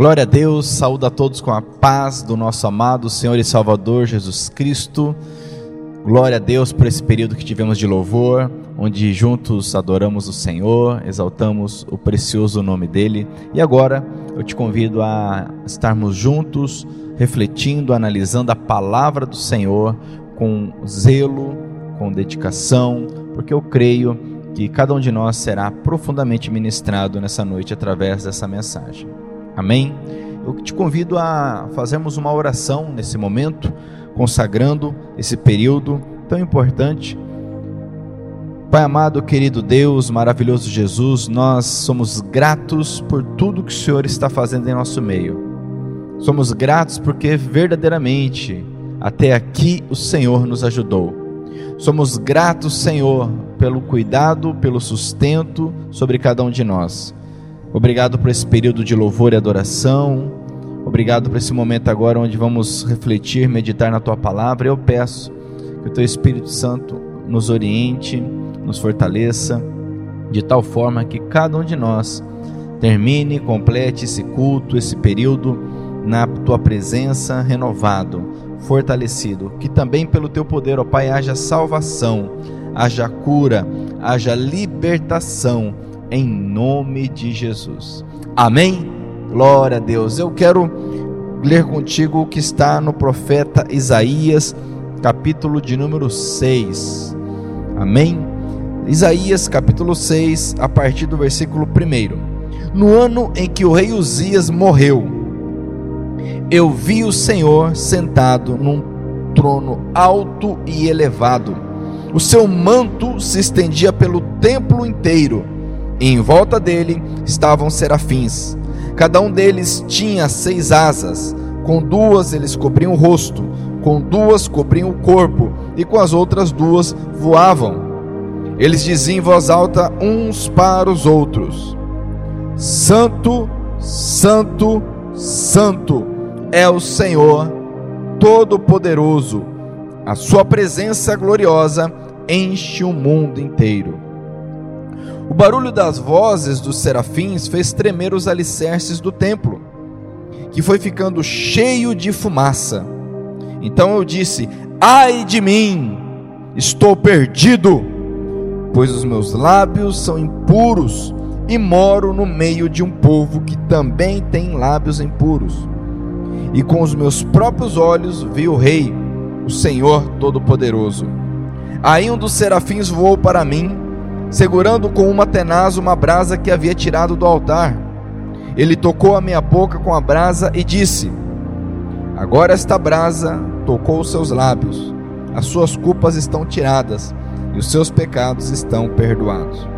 Glória a Deus, saúde a todos com a paz do nosso amado Senhor e Salvador Jesus Cristo. Glória a Deus por esse período que tivemos de louvor, onde juntos adoramos o Senhor, exaltamos o precioso nome dele. E agora eu te convido a estarmos juntos, refletindo, analisando a palavra do Senhor com zelo, com dedicação, porque eu creio que cada um de nós será profundamente ministrado nessa noite através dessa mensagem. Amém? Eu te convido a fazermos uma oração nesse momento, consagrando esse período tão importante. Pai amado, querido Deus, maravilhoso Jesus, nós somos gratos por tudo que o Senhor está fazendo em nosso meio. Somos gratos porque verdadeiramente até aqui o Senhor nos ajudou. Somos gratos, Senhor, pelo cuidado, pelo sustento sobre cada um de nós. Obrigado por esse período de louvor e adoração. Obrigado por esse momento agora onde vamos refletir, meditar na tua palavra. Eu peço que o teu Espírito Santo nos oriente, nos fortaleça, de tal forma que cada um de nós termine, complete esse culto, esse período na tua presença renovado, fortalecido. Que também pelo teu poder, ó Pai, haja salvação, haja cura, haja libertação em nome de Jesus. Amém? Glória a Deus. Eu quero ler contigo o que está no profeta Isaías, capítulo de número 6. Amém? Isaías, capítulo 6, a partir do versículo 1. No ano em que o rei Uzias morreu, eu vi o Senhor sentado num trono alto e elevado. O seu manto se estendia pelo templo inteiro em volta dele estavam serafins. Cada um deles tinha seis asas, com duas eles cobriam o rosto, com duas cobriam o corpo, e com as outras duas voavam. Eles diziam em voz alta uns para os outros: Santo, Santo, Santo é o Senhor Todo-Poderoso. A sua presença gloriosa enche o mundo inteiro. O barulho das vozes dos serafins fez tremer os alicerces do templo, que foi ficando cheio de fumaça. Então eu disse: Ai de mim, estou perdido, pois os meus lábios são impuros e moro no meio de um povo que também tem lábios impuros. E com os meus próprios olhos vi o Rei, o Senhor Todo-Poderoso. Aí um dos serafins voou para mim segurando com uma tenaz uma brasa que havia tirado do altar. Ele tocou a minha boca com a brasa e disse: Agora esta brasa tocou os seus lábios, as suas culpas estão tiradas e os seus pecados estão perdoados.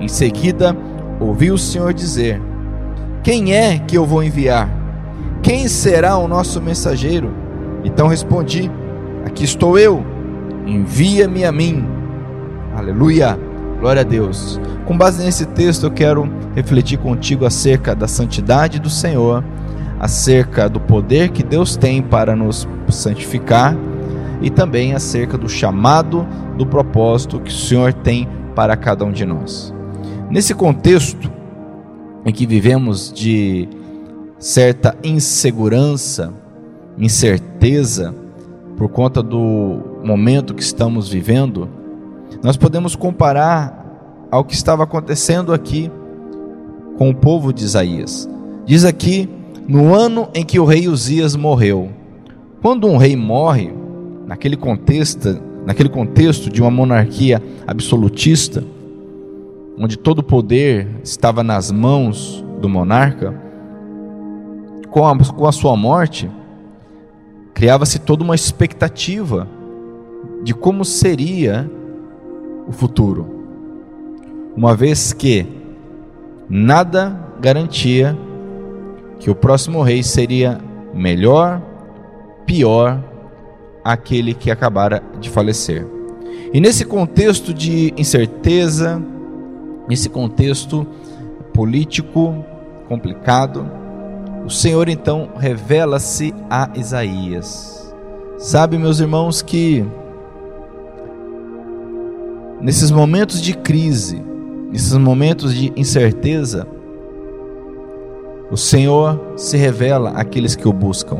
Em seguida, ouvi o Senhor dizer: Quem é que eu vou enviar? Quem será o nosso mensageiro? Então respondi: Aqui estou eu, envia-me a mim. Aleluia. Glória a Deus. Com base nesse texto, eu quero refletir contigo acerca da santidade do Senhor, acerca do poder que Deus tem para nos santificar e também acerca do chamado, do propósito que o Senhor tem para cada um de nós. Nesse contexto em que vivemos de certa insegurança, incerteza, por conta do momento que estamos vivendo, nós podemos comparar ao que estava acontecendo aqui com o povo de Isaías. Diz aqui, no ano em que o rei Uzias morreu. Quando um rei morre, naquele contexto, naquele contexto de uma monarquia absolutista, onde todo o poder estava nas mãos do monarca, com a, com a sua morte, criava-se toda uma expectativa de como seria o futuro, uma vez que nada garantia que o próximo rei seria melhor, pior aquele que acabara de falecer. E nesse contexto de incerteza, nesse contexto político complicado, o Senhor então revela-se a Isaías. Sabe, meus irmãos, que nesses momentos de crise, nesses momentos de incerteza, O Senhor se revela àqueles que o buscam.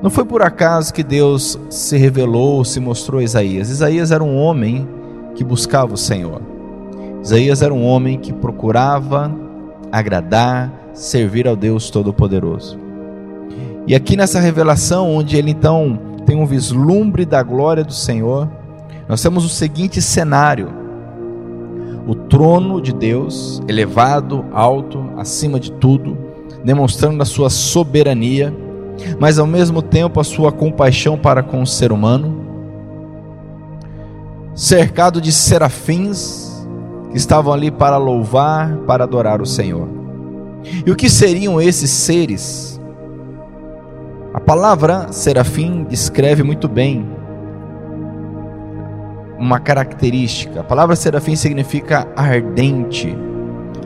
Não foi por acaso que Deus se revelou, se mostrou a Isaías. Isaías era um homem que buscava o Senhor. Isaías era um homem que procurava agradar, servir ao Deus Todo-Poderoso. E aqui nessa revelação, onde ele então tem um vislumbre da glória do Senhor, nós temos o seguinte cenário: o trono de Deus, elevado, alto, acima de tudo, demonstrando a sua soberania mas ao mesmo tempo a sua compaixão para com o ser humano, cercado de serafins que estavam ali para louvar, para adorar o Senhor. E o que seriam esses seres? A palavra serafim descreve muito bem uma característica. A palavra serafim significa ardente,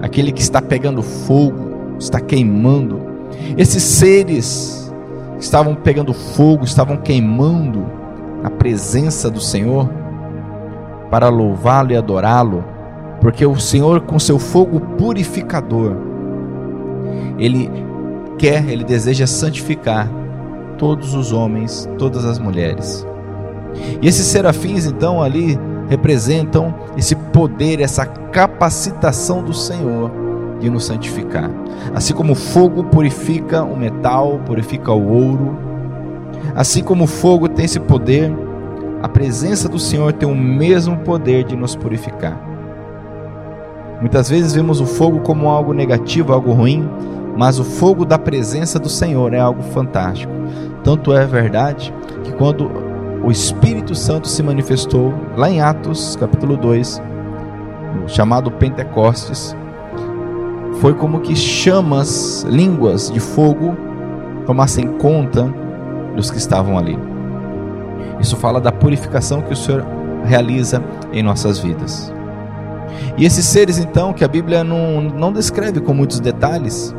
aquele que está pegando fogo, está queimando. Esses seres estavam pegando fogo, estavam queimando a presença do Senhor para louvá-lo e adorá-lo, porque o Senhor, com seu fogo purificador, ele quer, ele deseja santificar todos os homens, todas as mulheres. E esses serafins, então, ali representam esse poder, essa capacitação do Senhor de nos santificar. Assim como o fogo purifica o metal, purifica o ouro, assim como o fogo tem esse poder, a presença do Senhor tem o mesmo poder de nos purificar. Muitas vezes vemos o fogo como algo negativo, algo ruim, mas o fogo da presença do Senhor é algo fantástico. Tanto é verdade que quando o Espírito Santo se manifestou lá em Atos, capítulo 2, chamado Pentecostes, foi como que chamas, línguas de fogo tomassem conta dos que estavam ali. Isso fala da purificação que o Senhor realiza em nossas vidas. E esses seres, então, que a Bíblia não, não descreve com muitos detalhes,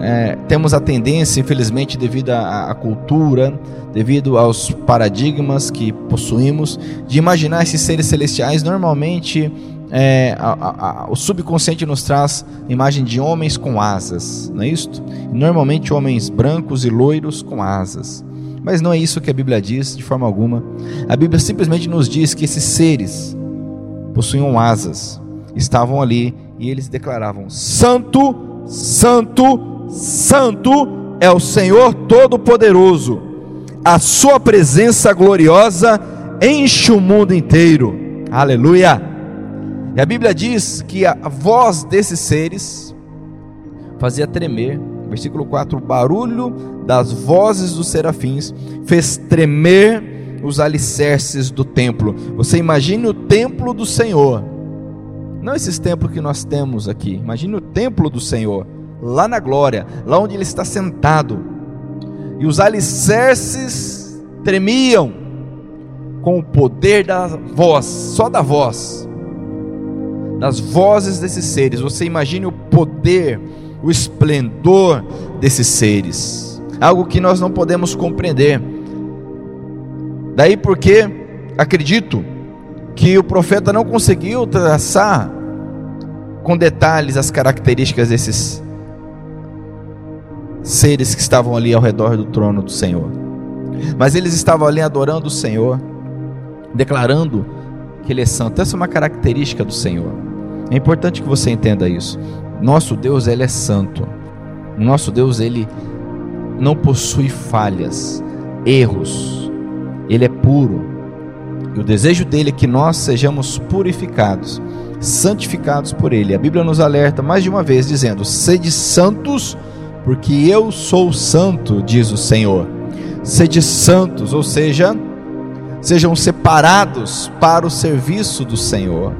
é, temos a tendência, infelizmente, devido à, à, cultura, devido aos paradigmas que possuímos, de imaginar esses seres celestiais normalmente é, a, a, a, o subconsciente nos traz imagem de homens com asas, não é isso? Normalmente homens brancos e loiros com asas. Mas não é isso que a Bíblia diz de forma alguma. A Bíblia simplesmente nos diz que esses seres possuíam asas, estavam ali e eles declaravam: Santo, Santo, Santo é o Senhor Todo-Poderoso. A sua presença gloriosa enche o mundo inteiro. Aleluia. E a Bíblia diz que a voz desses seres fazia tremer, versículo 4: o barulho das vozes dos serafins fez tremer os alicerces do templo. Você imagine o templo do Senhor, não esses templos que nós temos aqui, imagine o templo do Senhor, lá na glória, lá onde Ele está sentado, e os alicerces tremiam com o poder da voz, só da voz das vozes desses seres. Você imagine o poder, o esplendor desses seres. Algo que nós não podemos compreender. Daí porque acredito que o profeta não conseguiu traçar com detalhes as características desses seres que estavam ali ao redor do trono do Senhor. Mas eles estavam ali adorando o Senhor, declarando que Ele é santo. Essa é uma característica do Senhor. É importante que você entenda isso. Nosso Deus, ele é santo. Nosso Deus, ele não possui falhas, erros. Ele é puro. E o desejo dele é que nós sejamos purificados, santificados por ele. A Bíblia nos alerta mais de uma vez dizendo: "Sede santos, porque eu sou santo", diz o Senhor. Sede santos, ou seja, sejam separados para o serviço do Senhor.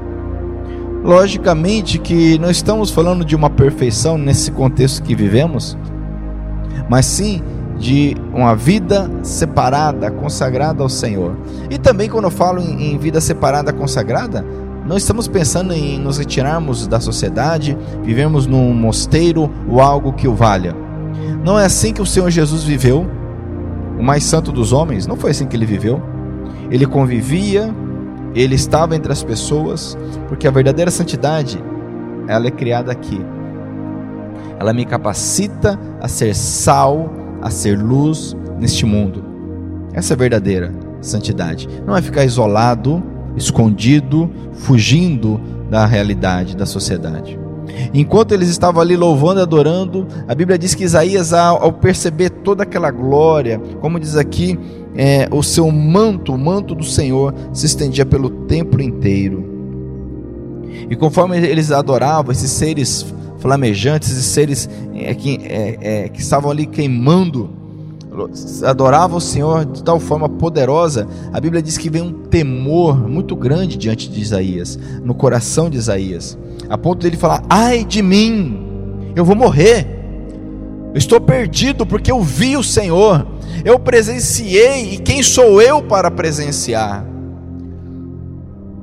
Logicamente que não estamos falando de uma perfeição nesse contexto que vivemos, mas sim de uma vida separada, consagrada ao Senhor. E também quando eu falo em, vida separada, consagrada, não estamos pensando em nos retirarmos da sociedade, vivermos num mosteiro ou algo que o valha. Não é assim que o Senhor Jesus viveu, o mais santo dos homens, não foi assim que ele viveu. Ele convivia ele estava entre as pessoas, porque a verdadeira santidade, ela é criada aqui. ela me capacita a ser sal, a ser luz neste mundo. Essa é a verdadeira santidade. Não é ficar isolado, escondido, fugindo da realidade da sociedade. Enquanto eles estavam ali louvando e adorando, a Bíblia diz que Isaías, ao perceber toda aquela glória, como diz aqui, é, o seu manto, o manto do Senhor, se estendia pelo templo inteiro. E conforme eles adoravam, esses seres flamejantes, esses seres é, que, é, é que estavam ali queimando, adoravam o Senhor de tal forma poderosa, a Bíblia diz que veio um temor muito grande diante de Isaías, no coração de Isaías, a ponto dele falar: Ai de mim, eu vou morrer, eu estou perdido porque eu vi o Senhor, eu presenciei, e quem sou eu para presenciar?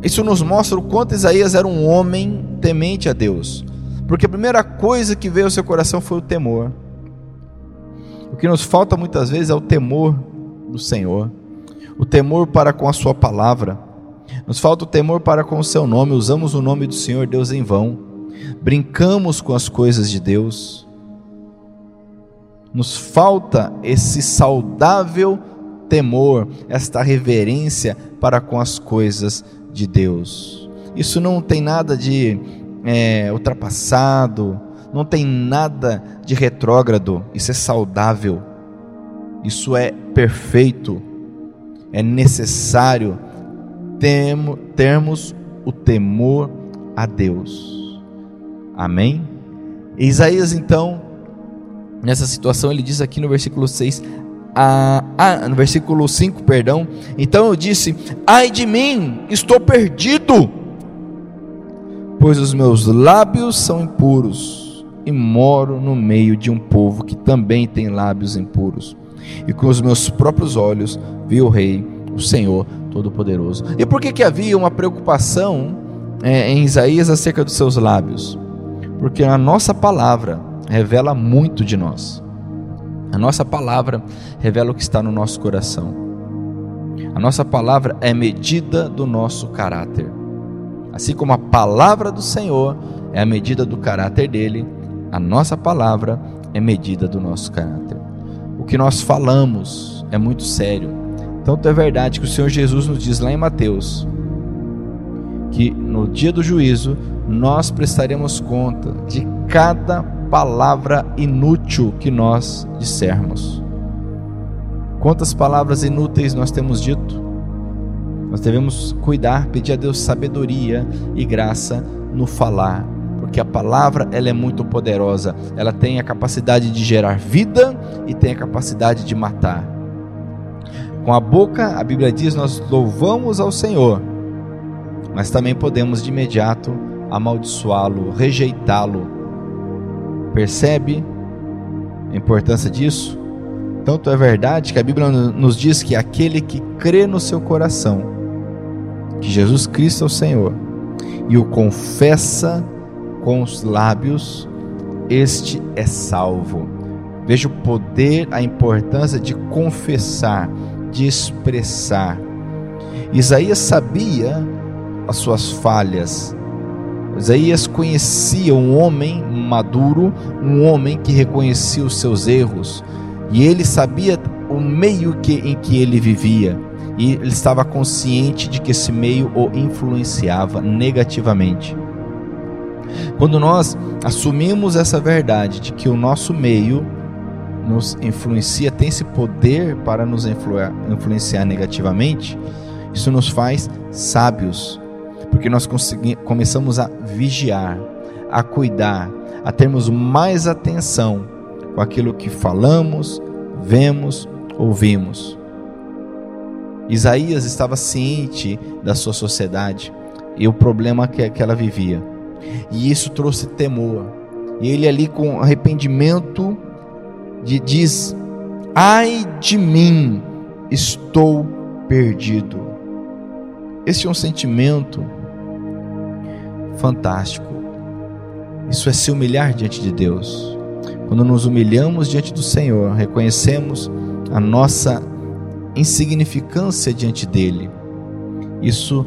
Isso nos mostra o quanto Isaías era um homem temente a Deus, porque a primeira coisa que veio ao seu coração foi o temor. Que nos falta muitas vezes é o temor do Senhor, o temor para com a Sua palavra. Nos falta o temor para com o Seu nome. Usamos o nome do Senhor Deus em vão, brincamos com as coisas de Deus. Nos falta esse saudável temor, esta reverência para com as coisas de Deus. Isso não tem nada de é, ultrapassado, não tem nada de retrógrado, isso é saudável, isso é perfeito, é necessário termos o temor a Deus. Amém? Isaías, então, nessa situação, ele diz aqui no versículo 6, ah, ah, no versículo 5, perdão. Então eu disse: Ai de mim, estou perdido, pois os meus lábios são impuros e moro no meio de um povo que também tem lábios impuros. E com os meus próprios olhos vi o Rei, o Senhor Todo-Poderoso. E por que, que havia uma preocupação é, em Isaías acerca dos seus lábios? Porque a nossa palavra revela muito de nós. A nossa palavra revela o que está no nosso coração. A nossa palavra é medida do nosso caráter. Assim como a palavra do Senhor é a medida do caráter dele, a nossa palavra é medida do nosso caráter. O que nós falamos é muito sério. Tanto é verdade que o Senhor Jesus nos diz lá em Mateus que no dia do juízo nós prestaremos conta de cada palavra inútil que nós dissermos. Quantas palavras inúteis nós temos dito? Nós devemos cuidar, pedir a Deus sabedoria e graça no falar porque a palavra ela é muito poderosa. Ela tem a capacidade de gerar vida e tem a capacidade de matar. Com a boca, a Bíblia diz, nós louvamos ao Senhor, mas também podemos de imediato amaldiçoá-lo, rejeitá-lo. Percebe a importância disso? Tanto é verdade que a Bíblia nos diz que aquele que crê no seu coração que Jesus Cristo é o Senhor e o confessa com os lábios, este é salvo. Veja o poder, a importância de confessar, de expressar. Isaías sabia as suas falhas. Isaías conhecia um homem maduro, um homem que reconhecia os seus erros, e ele sabia o meio que, em que ele vivia, e ele estava consciente de que esse meio o influenciava negativamente. Quando nós assumimos essa verdade de que o nosso meio nos influencia, tem esse poder para nos influenciar negativamente, isso nos faz sábios, porque nós começamos a vigiar, a cuidar, a termos mais atenção com aquilo que falamos, vemos, ouvimos. Isaías estava ciente da sua sociedade e o problema que, ela vivia. E isso trouxe temor. E ele ali com arrependimento diz: Ai de mim, estou perdido. Esse é um sentimento fantástico. Isso é se humilhar diante de Deus. Quando nos humilhamos diante do Senhor, reconhecemos a nossa insignificância diante dele. Isso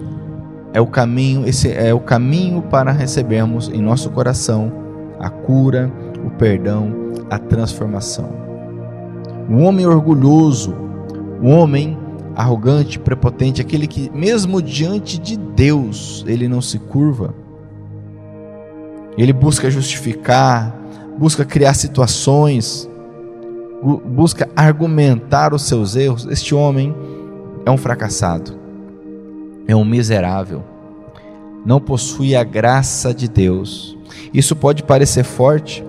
é o caminho, esse é o caminho para recebermos em nosso coração a cura, o perdão, a transformação. O homem orgulhoso, o homem arrogante, prepotente, aquele que, mesmo diante de Deus, ele não se curva, ele busca justificar, busca criar situações, busca argumentar os seus erros. Este homem é um fracassado, é um miserável, não possui a graça de Deus. Isso pode parecer forte,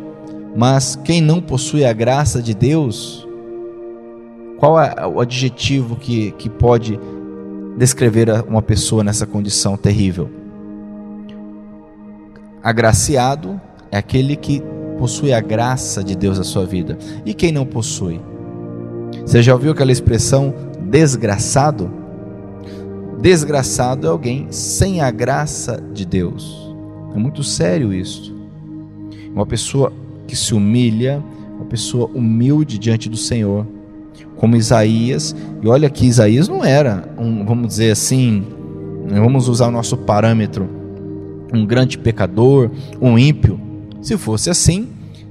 mas quem não possui a graça de Deus, qual é o adjetivo que, que pode descrever uma pessoa nessa condição terrível? Agraciado é aquele que possui a graça de Deus na sua vida. E quem não possui? Você já ouviu aquela expressão desgraçado? Desgraçado é alguém sem a graça de Deus. É muito sério isso. Uma pessoa que se humilha, uma pessoa humilde diante do Senhor, como Isaías. E olha que Isaías não era um, vamos dizer assim, vamos usar o nosso parâmetro, um grande pecador, um ímpio. Se fosse assim,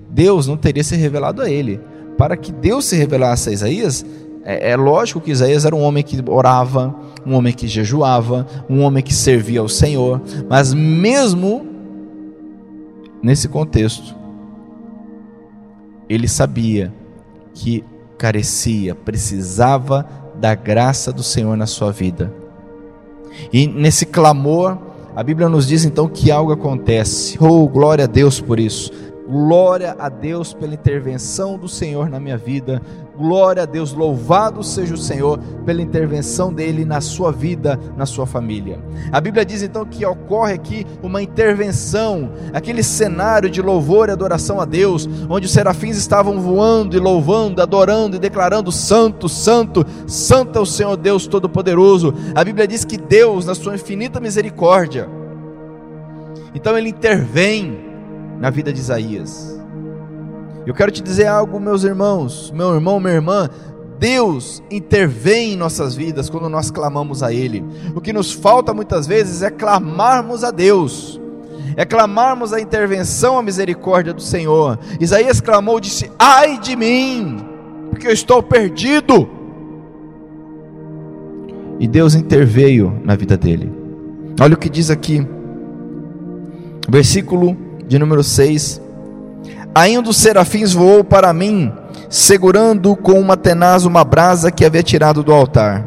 Deus não teria se revelado a ele. Para que Deus se revelasse a Isaías, é, é, lógico que Isaías era um homem que orava, um homem que jejuava, um homem que servia ao Senhor, mas mesmo nesse contexto, ele sabia que carecia, precisava da graça do Senhor na sua vida. E nesse clamor, a Bíblia nos diz então que algo acontece. Oh, glória a Deus por isso. Glória a Deus pela intervenção do Senhor na minha vida. Glória a Deus, louvado seja o Senhor pela intervenção dele na sua vida, na sua família. A Bíblia diz então que ocorre aqui uma intervenção, aquele cenário de louvor e adoração a Deus, onde os serafins estavam voando e louvando, adorando e declarando: Santo, Santo, Santo é o Senhor Deus Todo-Poderoso. A Bíblia diz que Deus, na sua infinita misericórdia, então ele intervém na vida de Isaías. Eu quero te dizer algo, meus irmãos, meu irmão, minha irmã. Deus intervém em nossas vidas quando nós clamamos a Ele. O que nos falta muitas vezes é clamarmos a Deus, é clamarmos a intervenção, a misericórdia do Senhor. Isaías clamou, disse: Ai de mim, porque eu estou perdido. E Deus interveio na vida dele. Olha o que diz aqui, versículo de número 6. Ainda os serafins voou para mim, segurando com uma tenaz uma brasa que havia tirado do altar.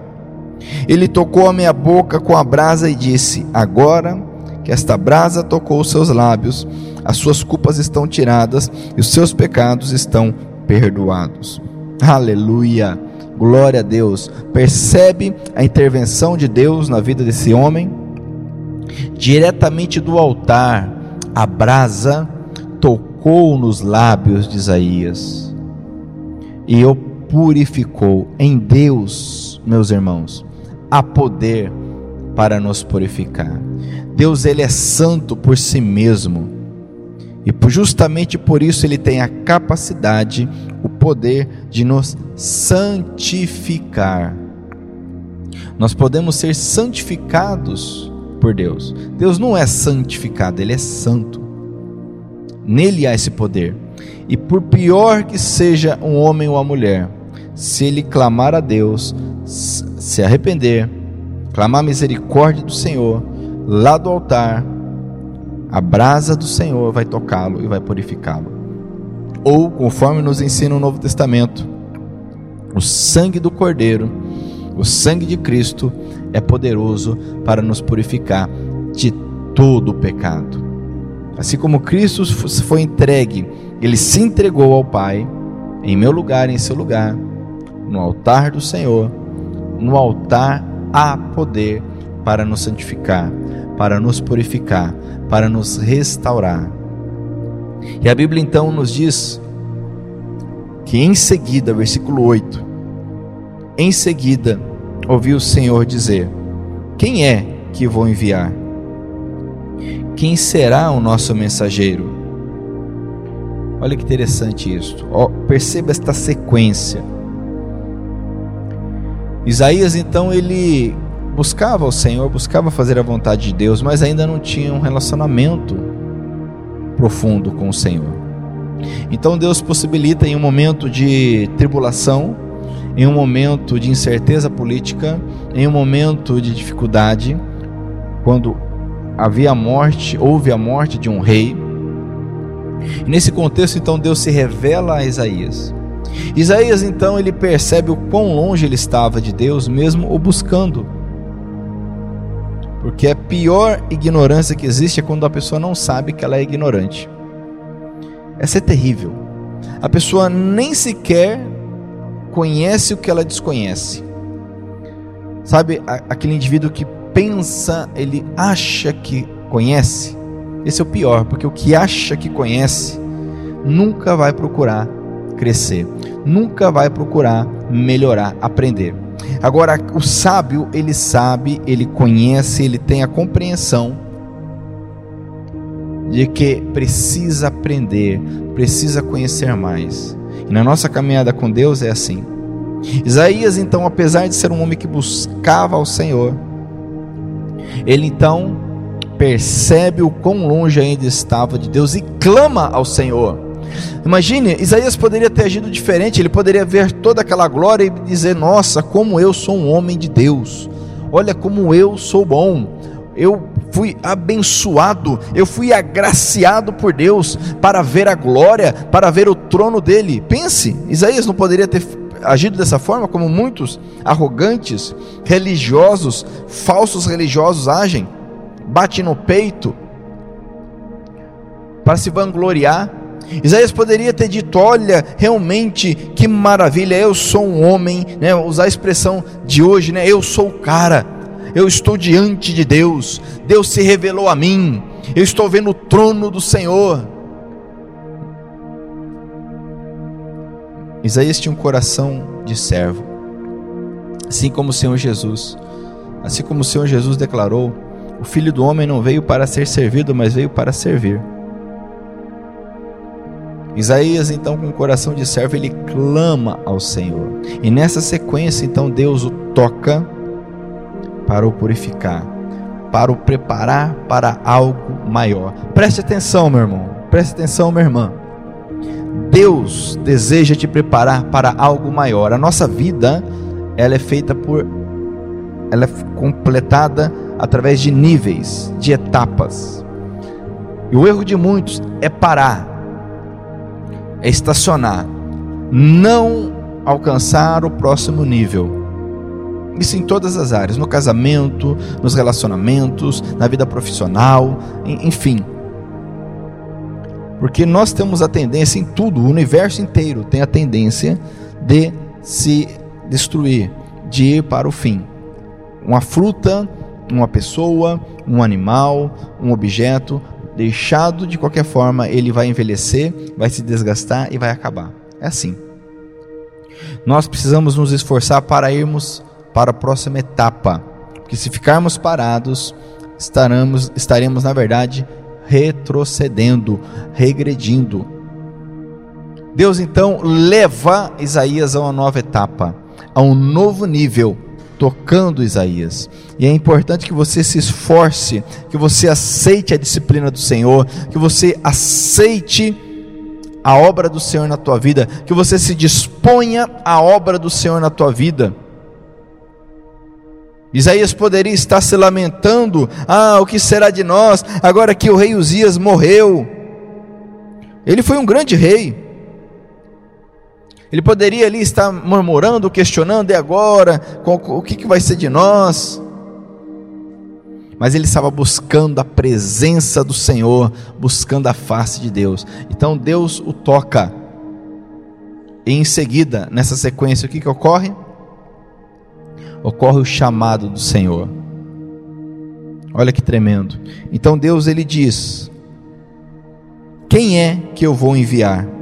Ele tocou a minha boca com a brasa e disse: Agora que esta brasa tocou os seus lábios, as suas culpas estão tiradas e os seus pecados estão perdoados. Aleluia! Glória a Deus. Percebe a intervenção de Deus na vida desse homem? Diretamente do altar, a brasa tocou nos lábios de Isaías e o purificou. Em Deus, meus irmãos, há poder para nos purificar. Deus ele é santo por si mesmo. E justamente por isso ele tem a capacidade, o poder de nos santificar. Nós podemos ser santificados por Deus. Deus não é santificado, ele é santo. Nele há esse poder. E por pior que seja um homem ou uma mulher, se ele clamar a Deus, se arrepender, clamar a misericórdia do Senhor, lá do altar, a brasa do Senhor vai tocá-lo e vai purificá-lo. Ou, conforme nos ensina o Novo Testamento, o sangue do Cordeiro, o sangue de Cristo, é poderoso para nos purificar de todo o pecado. Assim como Cristo foi entregue, ele se entregou ao Pai, em meu lugar, em seu lugar, no altar do Senhor, no altar há poder para nos santificar, para nos purificar, para nos restaurar. E a Bíblia então nos diz que em seguida, versículo 8, em seguida, ouvi o Senhor dizer: Quem é que vou enviar? Quem será o nosso mensageiro? Olha que interessante isso. Oh, perceba esta sequência. Isaías então ele buscava o Senhor, buscava fazer a vontade de Deus, mas ainda não tinha um relacionamento profundo com o Senhor. Então Deus possibilita em um momento de tribulação, em um momento de incerteza política, em um momento de dificuldade, quando havia a morte, houve a morte de um rei. E nesse contexto, então, Deus se revela a Isaías. Isaías, então, ele percebe o quão longe ele estava de Deus, mesmo o buscando. Porque a pior ignorância que existe é quando a pessoa não sabe que ela é ignorante. Essa é terrível. A pessoa nem sequer conhece o que ela desconhece. Sabe, aquele indivíduo que pensa, ele acha que conhece. Esse é o pior, porque o que acha que conhece nunca vai procurar crescer, nunca vai procurar melhorar, aprender. Agora, o sábio, ele sabe, ele conhece, ele tem a compreensão de que precisa aprender, precisa conhecer mais. E na nossa caminhada com Deus é assim. Isaías, então, apesar de ser um homem que buscava ao Senhor, ele então percebe o quão longe ainda estava de Deus e clama ao Senhor. Imagine, Isaías poderia ter agido diferente, ele poderia ver toda aquela glória e dizer: Nossa, como eu sou um homem de Deus, olha como eu sou bom, eu fui abençoado, eu fui agraciado por Deus para ver a glória, para ver o trono dele. Pense, Isaías não poderia ter agido dessa forma como muitos arrogantes, religiosos, falsos religiosos agem, bate no peito para se vangloriar Isaías poderia ter dito: Olha, realmente que maravilha, eu sou um homem, né? usar a expressão de hoje, né? eu sou o cara, eu estou diante de Deus, Deus se revelou a mim, eu estou vendo o trono do Senhor. Isaías tinha um coração de servo, assim como o Senhor Jesus, assim como o Senhor Jesus declarou: O filho do homem não veio para ser servido, mas veio para servir. Isaías, então, com o coração de servo, ele clama ao Senhor. E nessa sequência, então, Deus o toca para o purificar, para o preparar para algo maior. Preste atenção, meu irmão. Preste atenção, minha irmã. Deus deseja te preparar para algo maior. A nossa vida, ela é feita por ela é completada através de níveis, de etapas. E o erro de muitos é parar é estacionar, não alcançar o próximo nível. Isso em todas as áreas, no casamento, nos relacionamentos, na vida profissional, enfim. Porque nós temos a tendência em tudo, o universo inteiro tem a tendência de se destruir, de ir para o fim. Uma fruta, uma pessoa, um animal, um objeto deixado de qualquer forma, ele vai envelhecer, vai se desgastar e vai acabar. É assim. Nós precisamos nos esforçar para irmos para a próxima etapa, porque se ficarmos parados, estaremos, estaremos na verdade retrocedendo, regredindo. Deus então leva Isaías a uma nova etapa, a um novo nível tocando Isaías. E é importante que você se esforce, que você aceite a disciplina do Senhor, que você aceite a obra do Senhor na tua vida, que você se disponha à obra do Senhor na tua vida. Isaías poderia estar se lamentando: ah, o que será de nós agora que o rei Uzias morreu? Ele foi um grande rei, ele poderia ali estar murmurando, questionando, e agora? O que vai ser de nós? Mas ele estava buscando a presença do Senhor, buscando a face de Deus. Então Deus o toca. E em seguida, nessa sequência, o que, que ocorre? Ocorre o chamado do Senhor. Olha que tremendo. Então Deus ele diz: Quem é que eu vou enviar?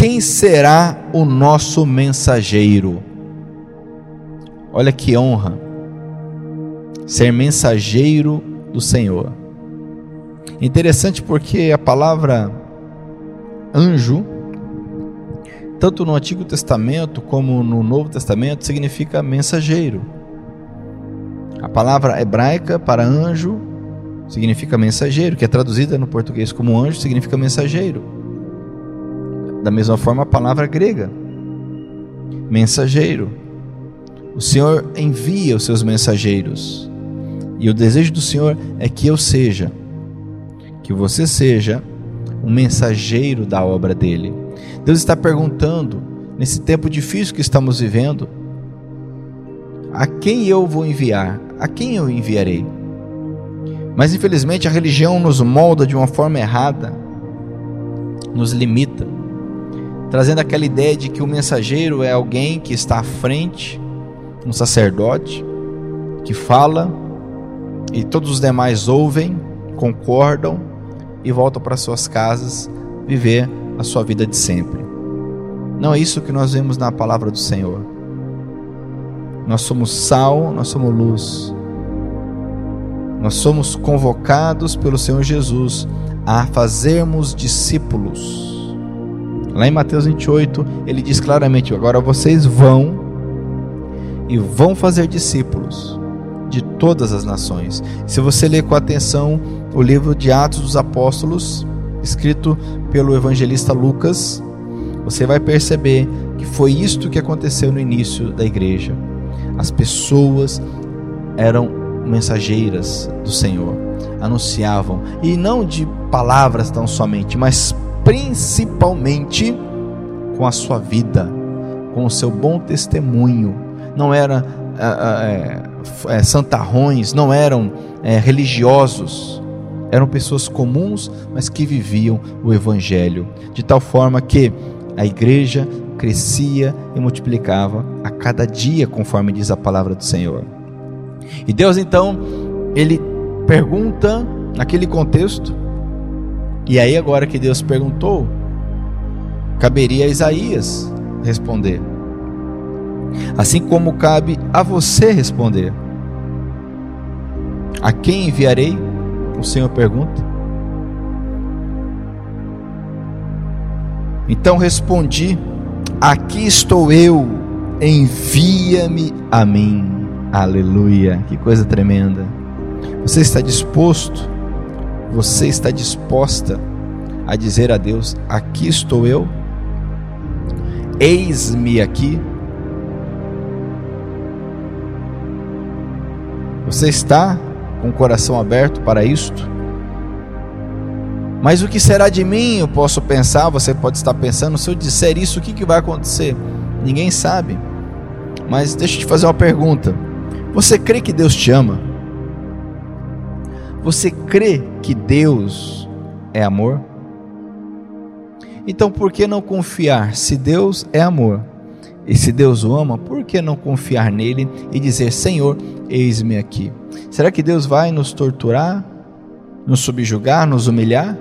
quem será o nosso mensageiro? Olha que honra ser mensageiro do Senhor. Interessante porque a palavra anjo, tanto no Antigo Testamento como no Novo Testamento, significa mensageiro. A palavra hebraica para anjo significa mensageiro, que é traduzida no português como anjo, significa mensageiro. Da mesma forma, a palavra grega, mensageiro. O Senhor envia os seus mensageiros. E o desejo do Senhor é que eu seja, que você seja um mensageiro da obra dele. Deus está perguntando, nesse tempo difícil que estamos vivendo, a quem eu vou enviar? A quem eu enviarei? Mas infelizmente a religião nos molda de uma forma errada, nos limita, trazendo aquela ideia de que o mensageiro é alguém que está à frente, um sacerdote, que fala e todos os demais ouvem, concordam e voltam para suas casas viver a sua vida de sempre. Não é isso que nós vemos na palavra do Senhor. Nós somos sal, nós somos luz. Nós somos convocados pelo Senhor Jesus a fazermos discípulos. Lá em Mateus 28, ele diz claramente: agora vocês vão e vão fazer discípulos de todas as nações. Se você ler com atenção o livro de Atos dos Apóstolos, escrito pelo evangelista Lucas, você vai perceber que foi isto que aconteceu no início da igreja. As pessoas eram mensageiras do Senhor, anunciavam, e não de palavras tão somente, mas principalmente com a sua vida, com o seu bom testemunho. Não era é, é, santarrões, não eram é, religiosos, eram pessoas comuns, mas que viviam o Evangelho, de tal forma que a igreja crescia e multiplicava a cada dia, conforme diz a palavra do Senhor. E Deus então, ele pergunta naquele contexto, e aí agora que Deus perguntou, caberia a Isaías responder. Assim como cabe a você responder. A quem enviarei? O Senhor pergunta. Então respondi: Aqui estou eu, envia-me a mim. Aleluia, que coisa tremenda. Você está disposto, você está disposta a dizer a Deus: Aqui estou eu, eis-me aqui. Você está com o coração aberto para isto? Mas o que será de mim? Eu posso pensar, você pode estar pensando, se eu disser isso, o que, que vai acontecer? Ninguém sabe. Mas deixa eu te fazer uma pergunta. Você crê que Deus te ama? Você crê que Deus é amor? Então por que não confiar? Se Deus é amor e se Deus o ama, por que não confiar nele e dizer: Senhor, eis-me aqui? Será que Deus vai nos torturar, nos subjugar, nos humilhar?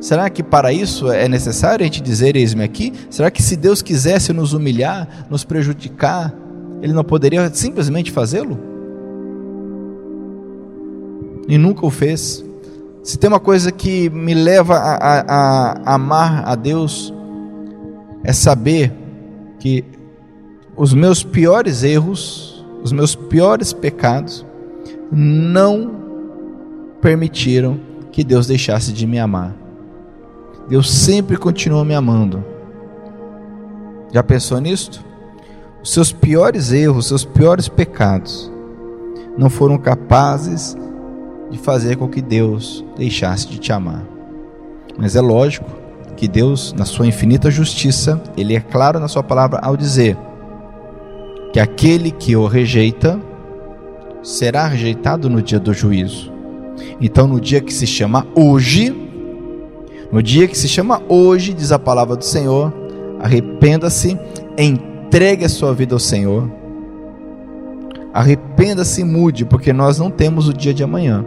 Será que para isso é necessário a gente dizer: Eis-me aqui? Será que se Deus quisesse nos humilhar, nos prejudicar, ele não poderia simplesmente fazê-lo? E nunca o fez. Se tem uma coisa que me leva a, a, a amar a Deus, é saber que os meus piores erros, os meus piores pecados, não permitiram que Deus deixasse de me amar. Deus sempre continua me amando. Já pensou nisto? Os seus piores erros, os seus piores pecados não foram capazes de fazer com que Deus deixasse de te amar. Mas é lógico que Deus, na sua infinita justiça, ele é claro na sua palavra ao dizer que aquele que o rejeita será rejeitado no dia do juízo. Então, no dia que se chama hoje, no dia que se chama hoje, diz a palavra do Senhor, arrependa-se Entregue a sua vida ao Senhor. Arrependa-se e mude, porque nós não temos o dia de amanhã.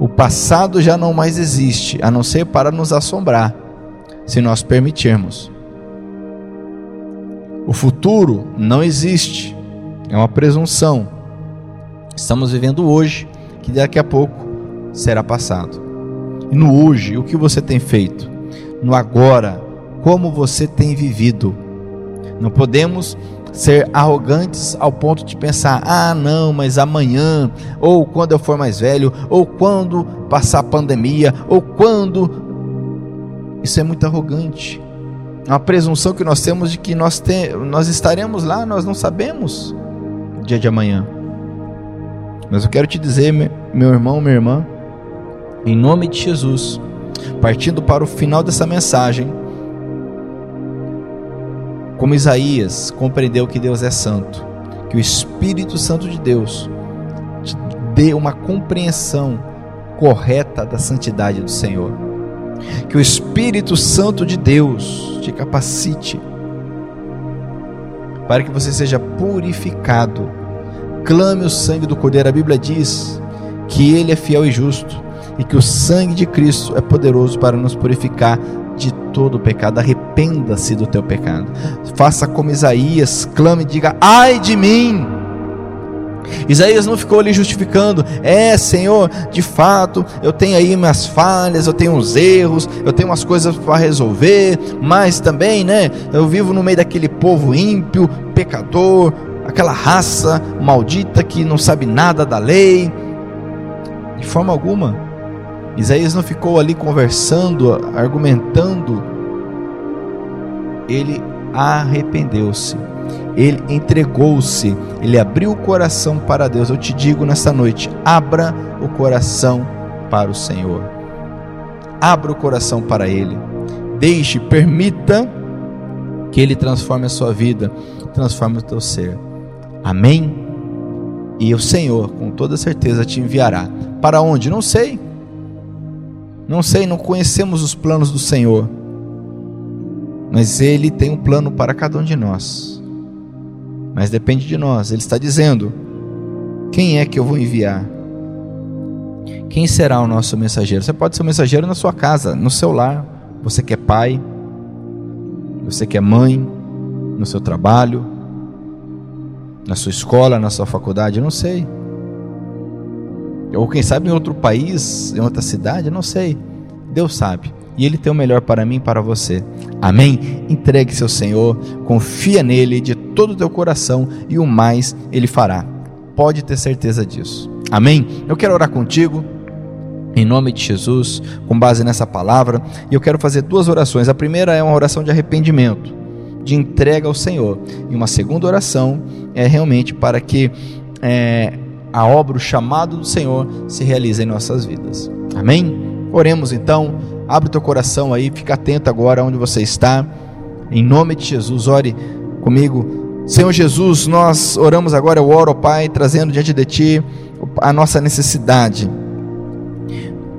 O passado já não mais existe, a não ser para nos assombrar, se nós permitirmos. O futuro não existe, é uma presunção. Estamos vivendo hoje, que daqui a pouco será passado. E no hoje, o que você tem feito? No agora, como você tem vivido? Não podemos ser arrogantes ao ponto de pensar: ah, não, mas amanhã, ou quando eu for mais velho, ou quando passar a pandemia, ou quando. Isso é muito arrogante. Uma presunção que nós temos de que nós, te, nós estaremos lá, nós não sabemos o dia de amanhã. Mas eu quero te dizer, meu irmão, minha irmã, em nome de Jesus, partindo para o final dessa mensagem, como Isaías compreendeu que Deus é santo, que o Espírito Santo de Deus te dê uma compreensão correta da santidade do Senhor. Que o Espírito Santo de Deus te capacite para que você seja purificado. Clame o sangue do Cordeiro. A Bíblia diz que ele é fiel e justo e que o sangue de Cristo é poderoso para nos purificar de todo o pecado. Arrependa-se do teu pecado. Faça como Isaías, clame e diga: "Ai de mim!" Isaías não ficou ali justificando, é Senhor, de fato, eu tenho aí minhas falhas, eu tenho uns erros, eu tenho umas coisas para resolver, mas também, né, eu vivo no meio daquele povo ímpio, pecador, aquela raça maldita que não sabe nada da lei. De forma alguma, Isaías não ficou ali conversando, argumentando, ele arrependeu-se, ele entregou-se, ele abriu o coração para Deus. Eu te digo nesta noite: abra o coração para o Senhor, abra o coração para Ele, deixe, permita que Ele transforme a sua vida, transforme o teu ser. Amém? E o Senhor, com toda certeza, te enviará. Para onde? Não sei não sei, não conhecemos os planos do Senhor, mas Ele tem um plano para cada um de nós. Mas depende de nós. Ele está dizendo: quem é que eu vou enviar? Quem será o nosso mensageiro? Você pode ser um mensageiro na sua casa, no seu lar. Você que é pai, você que é mãe, no seu trabalho, na sua escola, na sua faculdade, eu não sei ou quem sabe em outro país, em outra cidade, não sei. Deus sabe. E Ele tem o melhor para mim e para você. Amém? Entregue-se ao Senhor, confia nele de todo o teu coração e o mais Ele fará. Pode ter certeza disso. Amém? Eu quero orar contigo. Em nome de Jesus, com base nessa palavra, e eu quero fazer duas orações. A primeira é uma oração de arrependimento, de entrega ao Senhor, e uma segunda oração é realmente para que é, a obra, o chamado do Senhor se realiza em nossas vidas. Amém? Oremos então. Abre teu coração aí, fica atento agora onde você está. Em nome de Jesus, ore comigo. Senhor Jesus, nós oramos agora, eu oro, Pai, trazendo diante de Ti a nossa necessidade,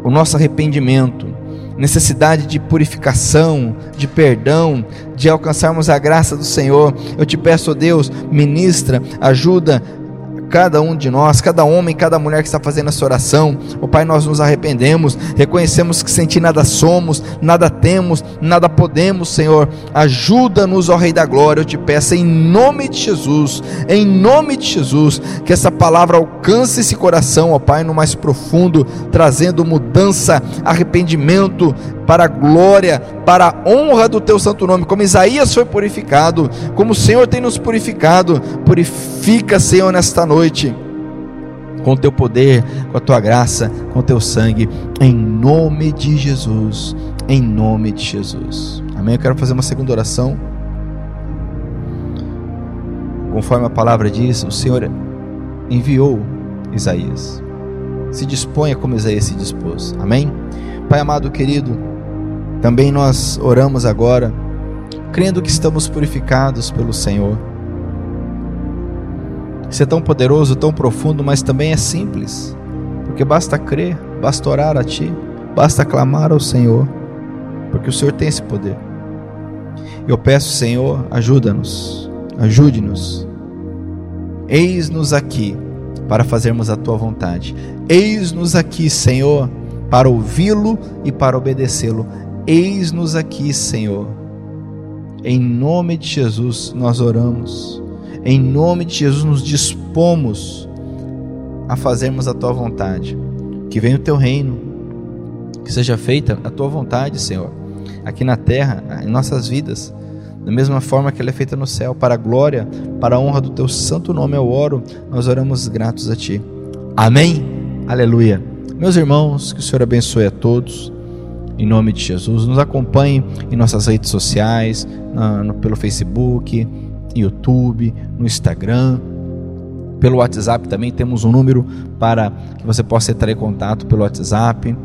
o nosso arrependimento, necessidade de purificação, de perdão, de alcançarmos a graça do Senhor. Eu te peço, Deus, ministra, ajuda, cada um de nós, cada homem, cada mulher que está fazendo essa oração. O Pai, nós nos arrependemos, reconhecemos que sem Ti nada somos, nada temos, nada podemos, Senhor. Ajuda-nos, ó Rei da Glória, eu te peço em nome de Jesus, em nome de Jesus, que essa palavra alcance esse coração, ó Pai, no mais profundo, trazendo mudança, arrependimento, para a glória, para a honra do teu santo nome, como Isaías foi purificado, como o Senhor tem nos purificado. Purifica, Senhor, nesta noite com o teu poder, com a tua graça, com o teu sangue, em nome de Jesus. Em nome de Jesus. Amém. Eu quero fazer uma segunda oração. Conforme a palavra diz, o Senhor enviou Isaías. Se disponha como Isaías se dispôs. Amém. Pai amado querido, também nós oramos agora, crendo que estamos purificados pelo Senhor. Isso é tão poderoso, tão profundo, mas também é simples, porque basta crer, basta orar a Ti, basta clamar ao Senhor, porque o Senhor tem esse poder. Eu peço, Senhor, ajuda-nos, ajude-nos. Eis-nos aqui para fazermos a Tua vontade. Eis-nos aqui, Senhor, para ouvi-lo e para obedecê-lo. Eis-nos aqui, Senhor. Em nome de Jesus nós oramos. Em nome de Jesus nos dispomos a fazermos a tua vontade. Que venha o teu reino. Que seja feita a tua vontade, Senhor, aqui na terra, em nossas vidas, da mesma forma que ela é feita no céu, para a glória, para a honra do teu santo nome eu oro. Nós oramos gratos a ti. Amém. Aleluia. Meus irmãos, que o Senhor abençoe a todos em nome de Jesus. Nos acompanhe em nossas redes sociais, na, no, pelo Facebook, YouTube, no Instagram. Pelo WhatsApp também temos um número para que você possa entrar em contato pelo WhatsApp.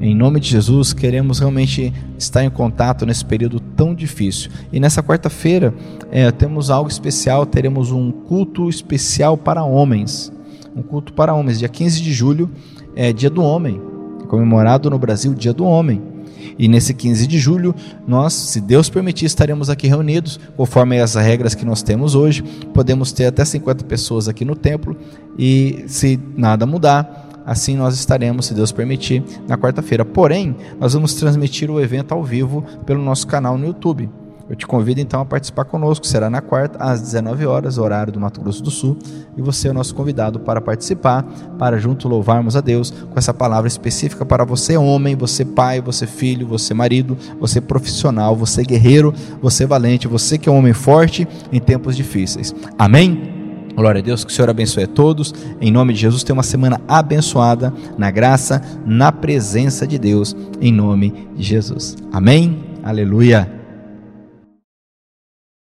Em nome de Jesus, queremos realmente estar em contato nesse período tão difícil. E nessa quarta-feira é, temos algo especial, teremos um culto especial para homens. Um culto para homens, dia 15 de julho, é dia do homem, comemorado no Brasil, dia do homem. E nesse 15 de julho, nós, se Deus permitir, estaremos aqui reunidos, conforme as regras que nós temos hoje. Podemos ter até 50 pessoas aqui no templo e, se nada mudar, assim nós estaremos, se Deus permitir, na quarta-feira. Porém, nós vamos transmitir o evento ao vivo pelo nosso canal no YouTube. Eu te convido então a participar conosco. Será na quarta, às 19 horas, horário do Mato Grosso do Sul. E você é o nosso convidado para participar, para junto louvarmos a Deus com essa palavra específica para você, homem, você, pai, você, filho, você, marido, você, profissional, você, guerreiro, você, valente, você que é um homem forte em tempos difíceis. Amém? Glória a Deus, que o Senhor abençoe a todos. Em nome de Jesus, tenha uma semana abençoada na graça, na presença de Deus, em nome de Jesus. Amém? Aleluia.